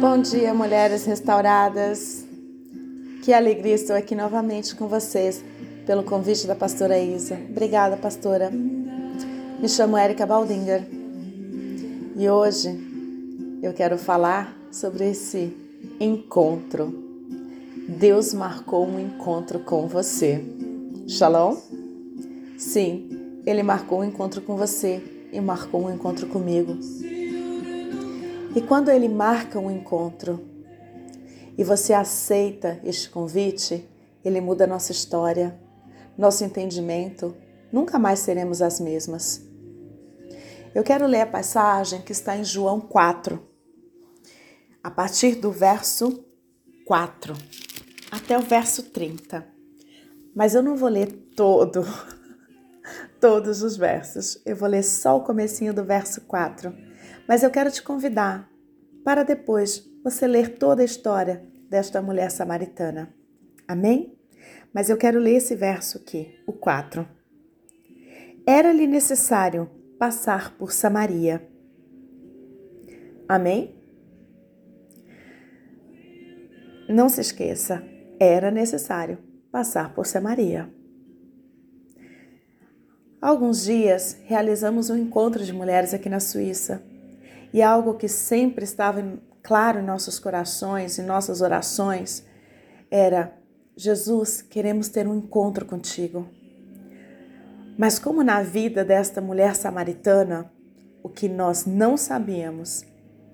Bom dia, mulheres restauradas. Que alegria estou aqui novamente com vocês pelo convite da pastora Isa. Obrigada, pastora. Me chamo Erika Baldinger e hoje eu quero falar sobre esse encontro. Deus marcou um encontro com você. Shalom? Sim, Ele marcou um encontro com você e marcou um encontro comigo. E quando ele marca um encontro e você aceita este convite, ele muda nossa história, nosso entendimento, nunca mais seremos as mesmas. Eu quero ler a passagem que está em João 4, a partir do verso 4 até o verso 30. Mas eu não vou ler todo, todos os versos. Eu vou ler só o comecinho do verso 4 mas eu quero te convidar para depois você ler toda a história desta mulher samaritana. Amém? Mas eu quero ler esse verso aqui, o 4. Era-lhe necessário passar por Samaria. Amém? Não se esqueça, era necessário passar por Samaria. Há alguns dias realizamos um encontro de mulheres aqui na Suíça e algo que sempre estava claro em nossos corações, em nossas orações, era: Jesus, queremos ter um encontro contigo. Mas, como na vida desta mulher samaritana, o que nós não sabíamos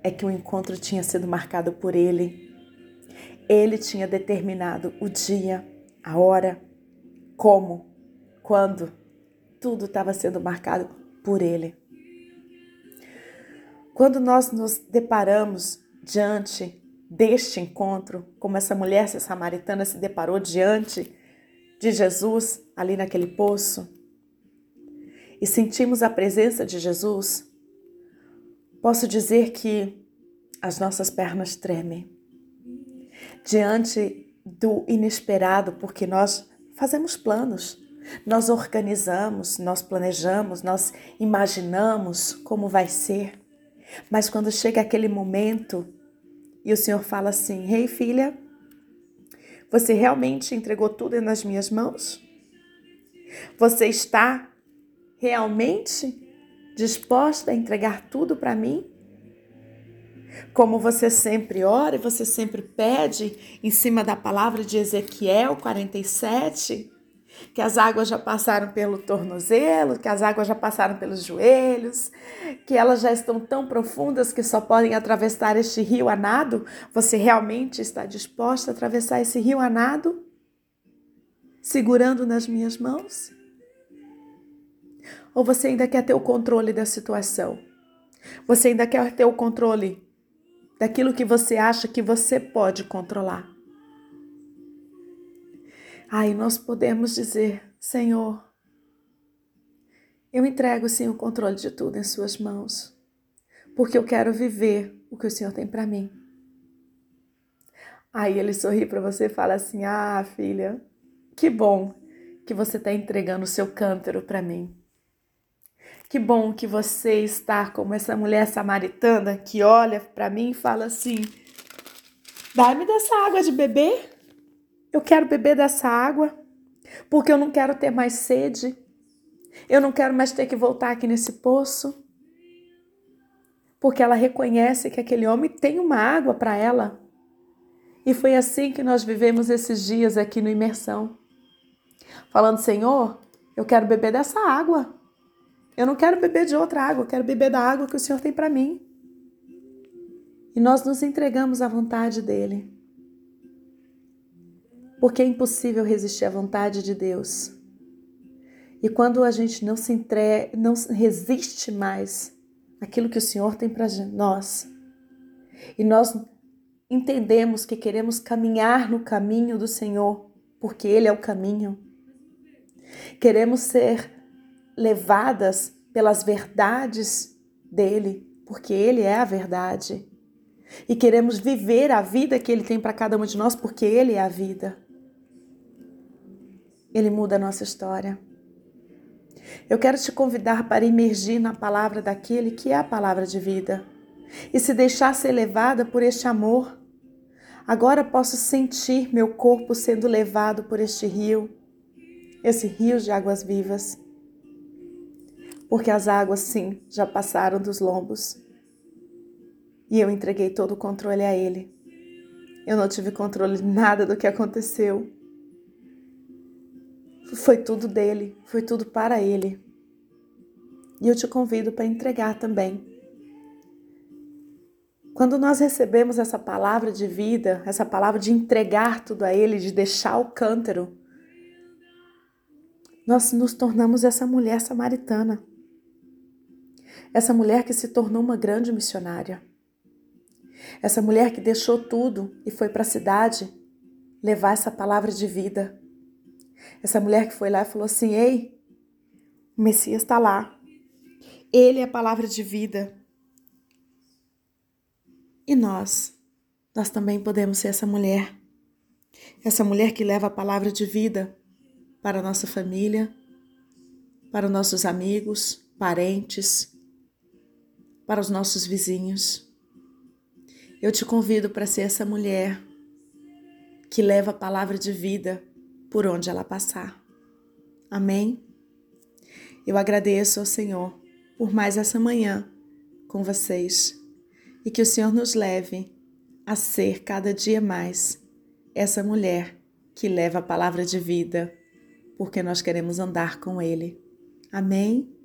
é que o encontro tinha sido marcado por ele. Ele tinha determinado o dia, a hora, como, quando. Tudo estava sendo marcado por ele. Quando nós nos deparamos diante deste encontro, como essa mulher samaritana se deparou diante de Jesus ali naquele poço, e sentimos a presença de Jesus, posso dizer que as nossas pernas tremem diante do inesperado, porque nós fazemos planos, nós organizamos, nós planejamos, nós imaginamos como vai ser. Mas quando chega aquele momento e o Senhor fala assim: Rei hey, filha, você realmente entregou tudo nas minhas mãos? Você está realmente disposta a entregar tudo para mim? Como você sempre ora e você sempre pede em cima da palavra de Ezequiel 47, que as águas já passaram pelo tornozelo, que as águas já passaram pelos joelhos, que elas já estão tão profundas que só podem atravessar este rio a nado? Você realmente está disposta a atravessar esse rio a nado? Segurando nas minhas mãos? Ou você ainda quer ter o controle da situação? Você ainda quer ter o controle daquilo que você acha que você pode controlar? Aí nós podemos dizer: Senhor, eu entrego sim o controle de tudo em Suas mãos, porque eu quero viver o que o Senhor tem para mim. Aí ele sorri para você e fala assim: Ah, filha, que bom que você está entregando o seu cântaro para mim. Que bom que você está como essa mulher samaritana que olha para mim e fala assim: Dá-me dessa água de beber. Eu quero beber dessa água, porque eu não quero ter mais sede. Eu não quero mais ter que voltar aqui nesse poço. Porque ela reconhece que aquele homem tem uma água para ela. E foi assim que nós vivemos esses dias aqui no Imersão. Falando, Senhor, eu quero beber dessa água. Eu não quero beber de outra água, eu quero beber da água que o Senhor tem para mim. E nós nos entregamos à vontade dele porque é impossível resistir à vontade de Deus. E quando a gente não se entrega, não resiste mais aquilo que o Senhor tem para nós, e nós entendemos que queremos caminhar no caminho do Senhor, porque Ele é o caminho. Queremos ser levadas pelas verdades dele, porque Ele é a verdade. E queremos viver a vida que Ele tem para cada um de nós, porque Ele é a vida. Ele muda a nossa história. Eu quero te convidar para emergir na palavra daquele que é a palavra de vida, e se deixar ser levada por este amor. Agora posso sentir meu corpo sendo levado por este rio, esse rio de águas vivas. Porque as águas, sim, já passaram dos lombos. E eu entreguei todo o controle a Ele. Eu não tive controle de nada do que aconteceu. Foi tudo dele, foi tudo para Ele. E eu te convido para entregar também. Quando nós recebemos essa palavra de vida, essa palavra de entregar tudo a Ele, de deixar o cântaro, nós nos tornamos essa mulher samaritana. Essa mulher que se tornou uma grande missionária. Essa mulher que deixou tudo e foi para a cidade levar essa palavra de vida. Essa mulher que foi lá e falou assim: Ei, o Messias está lá. Ele é a palavra de vida. E nós, nós também podemos ser essa mulher. Essa mulher que leva a palavra de vida para a nossa família, para os nossos amigos, parentes, para os nossos vizinhos. Eu te convido para ser essa mulher que leva a palavra de vida por onde ela passar. Amém? Eu agradeço ao Senhor por mais essa manhã com vocês e que o Senhor nos leve a ser cada dia mais essa mulher que leva a palavra de vida, porque nós queremos andar com Ele. Amém?